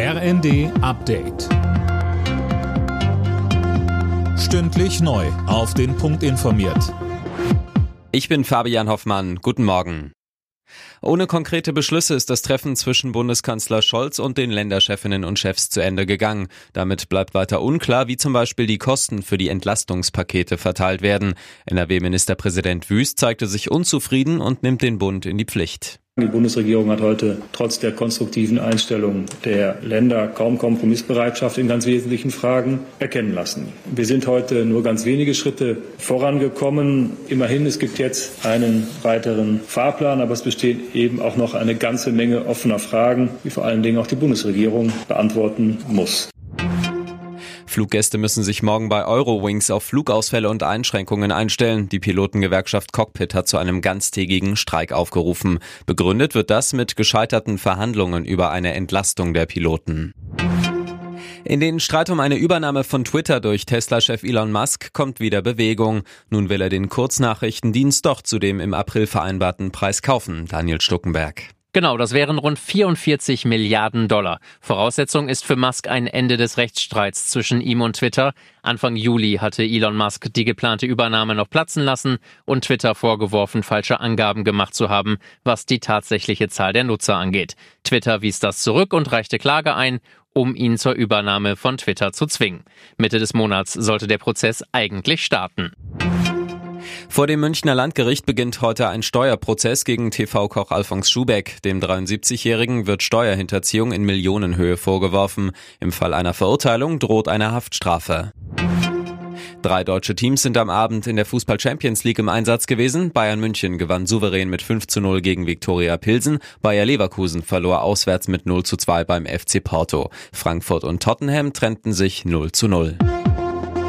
RND Update. Stündlich neu. Auf den Punkt informiert. Ich bin Fabian Hoffmann. Guten Morgen. Ohne konkrete Beschlüsse ist das Treffen zwischen Bundeskanzler Scholz und den Länderchefinnen und Chefs zu Ende gegangen. Damit bleibt weiter unklar, wie zum Beispiel die Kosten für die Entlastungspakete verteilt werden. NRW-Ministerpräsident Wüst zeigte sich unzufrieden und nimmt den Bund in die Pflicht. Die Bundesregierung hat heute trotz der konstruktiven Einstellung der Länder kaum Kompromissbereitschaft in ganz wesentlichen Fragen erkennen lassen. Wir sind heute nur ganz wenige Schritte vorangekommen. Immerhin, es gibt jetzt einen weiteren Fahrplan, aber es besteht eben auch noch eine ganze Menge offener Fragen, die vor allen Dingen auch die Bundesregierung beantworten muss. Fluggäste müssen sich morgen bei Eurowings auf Flugausfälle und Einschränkungen einstellen. Die Pilotengewerkschaft Cockpit hat zu einem ganztägigen Streik aufgerufen. Begründet wird das mit gescheiterten Verhandlungen über eine Entlastung der Piloten. In den Streit um eine Übernahme von Twitter durch Tesla-Chef Elon Musk kommt wieder Bewegung. Nun will er den Kurznachrichtendienst doch zu dem im April vereinbarten Preis kaufen. Daniel Stuckenberg. Genau, das wären rund 44 Milliarden Dollar. Voraussetzung ist für Musk ein Ende des Rechtsstreits zwischen ihm und Twitter. Anfang Juli hatte Elon Musk die geplante Übernahme noch platzen lassen und Twitter vorgeworfen, falsche Angaben gemacht zu haben, was die tatsächliche Zahl der Nutzer angeht. Twitter wies das zurück und reichte Klage ein, um ihn zur Übernahme von Twitter zu zwingen. Mitte des Monats sollte der Prozess eigentlich starten. Vor dem Münchner Landgericht beginnt heute ein Steuerprozess gegen TV-Koch Alfons Schubeck. Dem 73-Jährigen wird Steuerhinterziehung in Millionenhöhe vorgeworfen. Im Fall einer Verurteilung droht eine Haftstrafe. Drei deutsche Teams sind am Abend in der Fußball Champions League im Einsatz gewesen. Bayern München gewann souverän mit 5 zu 0 gegen Viktoria Pilsen. Bayer Leverkusen verlor auswärts mit 0 zu 2 beim FC Porto. Frankfurt und Tottenham trennten sich 0 zu 0.